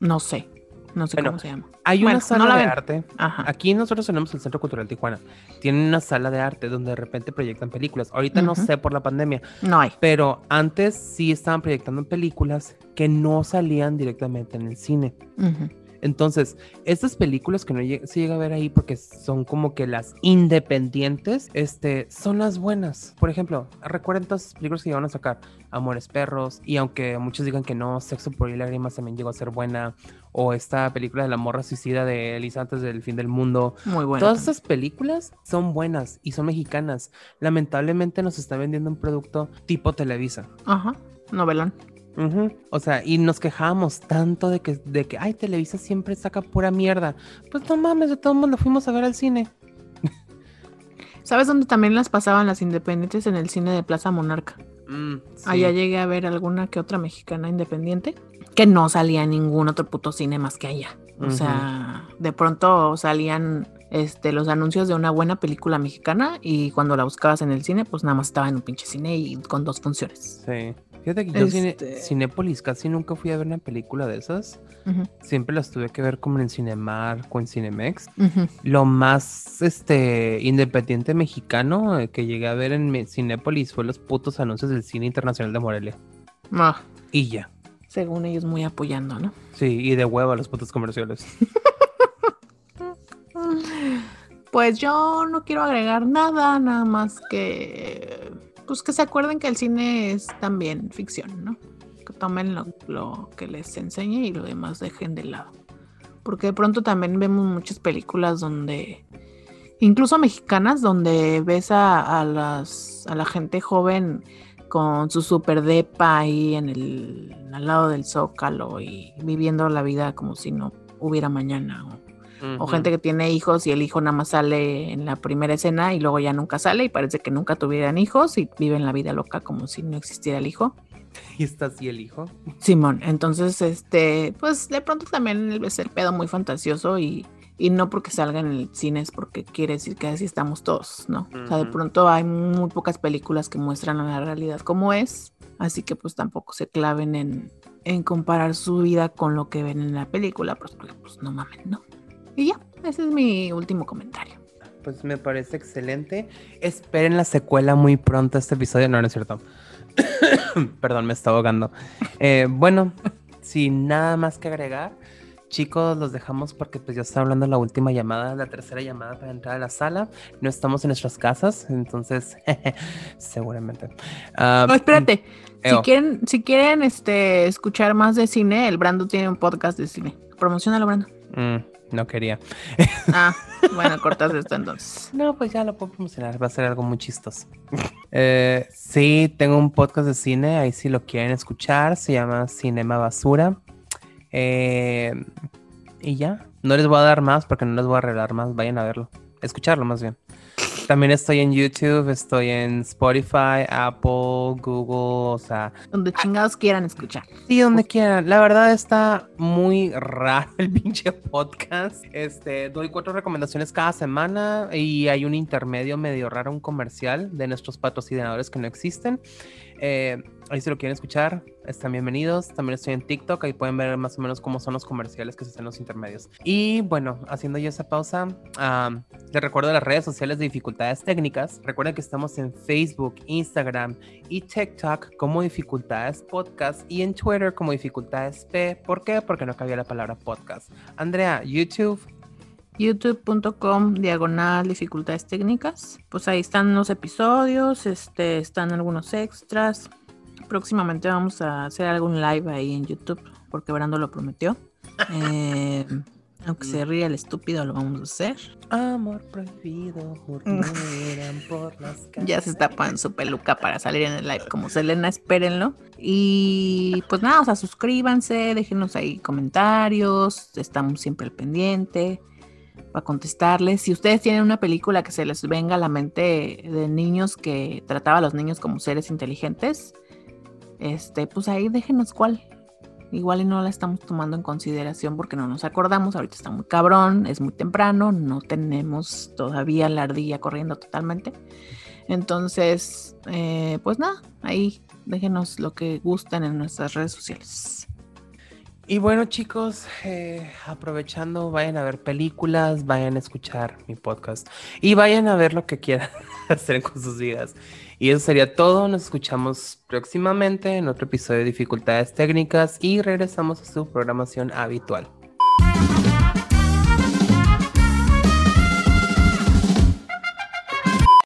No sé. No sé Bueno, cómo se llama. Hay Bueno, una no sala la de ven. arte. Ajá. Aquí nosotros tenemos el Centro Cultural Tijuana. Tienen una sala de arte donde de repente proyectan películas. Ahorita no sé por la pandemia, No hay. pero antes sí estaban proyectando películas que no salían directamente en el cine. Ujú. Entonces, estas películas que no llega- se llega a ver ahí porque son como que las independientes, este, son las buenas. Por ejemplo, recuerden todas las películas que iban a sacar, Amores Perros, y aunque muchos digan que no, Sexo por y Lágrimas también llegó a ser buena, o esta película de la morra suicida de Elisa antes del fin del mundo, Muy bueno. Todas esas películas son buenas y son mexicanas. Lamentablemente nos está vendiendo un producto tipo Televisa. Ajá. Novelón. Ujú. O sea, y nos quejábamos tanto de que, de que, ay, Televisa siempre saca pura mierda. Pues no mames, de todo mundo fuimos a ver al cine. ¿Sabes dónde también las pasaban las independientes en el cine de Plaza Monarca? Mm, sí. Allá llegué a ver alguna que otra mexicana independiente que no salía en ningún otro puto cine más que allá. O sea, de pronto salían este, los anuncios de una buena película mexicana y cuando la buscabas en el cine, pues nada más estaba en un pinche cine y con dos funciones. Sí. Fíjate que yo Este- Cinépolis casi nunca fui a ver una película de esas. Siempre las tuve que ver como en Cinemark o en Cinemex. Lo más este independiente mexicano eh, que llegué a ver en Cinépolis fue los putos anuncios del cine internacional de Morelia. Ah, Y ya. según ellos muy apoyando, ¿no? Sí, y de hueva los putos comerciales. Pues yo no quiero agregar nada, nada más que pues que se acuerden que el cine es también ficción, ¿no? Que tomen lo, lo que les enseñe y lo demás dejen de lado. Porque de pronto también vemos muchas películas donde, incluso mexicanas, donde ves a, las, a la gente joven con su super depa ahí en el, al lado del zócalo y viviendo la vida como si no hubiera mañana. O, o gente que tiene hijos y el hijo nada más sale en la primera escena y luego ya nunca sale y parece que nunca tuvieran hijos y viven la vida loca como si no existiera el hijo. Y está así el hijo. Simón, entonces, este, pues de pronto también es el pedo muy fantasioso y, y no porque salga en el cine es porque quiere decir que así estamos todos, ¿no? O sea, de pronto hay muy pocas películas que muestran la realidad como es, así que pues tampoco se claven en, en comparar su vida con lo que ven en la película, pues, pues no mames, ¿no? Y ya, ese es mi último comentario. Pues me parece excelente. Esperen la secuela muy pronto este episodio. No, no es cierto. Perdón, me estaba ahogando. Eh, bueno, sin nada más que agregar, chicos, los dejamos porque pues ya está hablando la última llamada, la tercera llamada para entrar a la sala. No estamos en nuestras casas, entonces seguramente. Uh, no, espérate. Si quieren, si quieren este, escuchar más de cine, el Brando tiene un podcast de cine. Promocionalo, Brando. Mm, no quería. Ah, bueno, cortas esto entonces. No, pues ya lo puedo promocionar, va a ser algo muy chistoso. Eh, sí, tengo un podcast de cine, ahí si lo quieren escuchar, se llama Cinema Basura. Eh, y ya, no les voy a dar más porque no les voy a arreglar más, vayan a verlo, escucharlo más bien. También estoy en YouTube, estoy en Spotify, Apple, Google, o sea. Donde chingados quieran escuchar. Sí, donde quieran. La verdad está muy raro el pinche podcast. Este, doy cuatro recomendaciones cada semana y hay un intermedio medio raro, un comercial de nuestros patrocinadores que no existen. Eh, ahí si lo quieren escuchar, están bienvenidos. También estoy en TikTok, ahí pueden ver más o menos cómo son los comerciales que se hacen en los intermedios. Y bueno, haciendo yo esa pausa, les recuerdo las redes sociales de dificultades técnicas. Recuerden que estamos en Facebook, Instagram y TikTok como dificultades podcast y en Twitter como dificultades P. ¿Por qué? Porque no cabía la palabra podcast. Andrea, YouTube youtube.com diagonal dificultades técnicas. Pues ahí están los episodios, este, están algunos extras. Próximamente vamos a hacer algún live ahí en YouTube, porque Brando lo prometió. Eh, aunque se ríe el estúpido, lo vamos a hacer. Amor prohibido, por las Ya se está poniendo su peluca para salir en el live como Selena, espérenlo. Y pues nada, o sea, suscríbanse, déjenos ahí comentarios, estamos siempre al pendiente para contestarles. Si ustedes tienen una película que se les venga a la mente de niños que trataba a los niños como seres inteligentes, este, pues ahí déjenos cuál. Igual y no la estamos tomando en consideración porque no nos acordamos. Ahorita está muy cabrón, es muy temprano, no tenemos todavía la ardilla corriendo totalmente. Entonces, eh, pues nada, ahí déjenos lo que gusten en nuestras redes sociales. Y bueno chicos, eh, aprovechando, vayan a ver películas, vayan a escuchar mi podcast y vayan a ver lo que quieran hacer con sus vidas. Y eso sería todo, nos escuchamos próximamente en otro episodio de dificultades técnicas y regresamos a su programación habitual.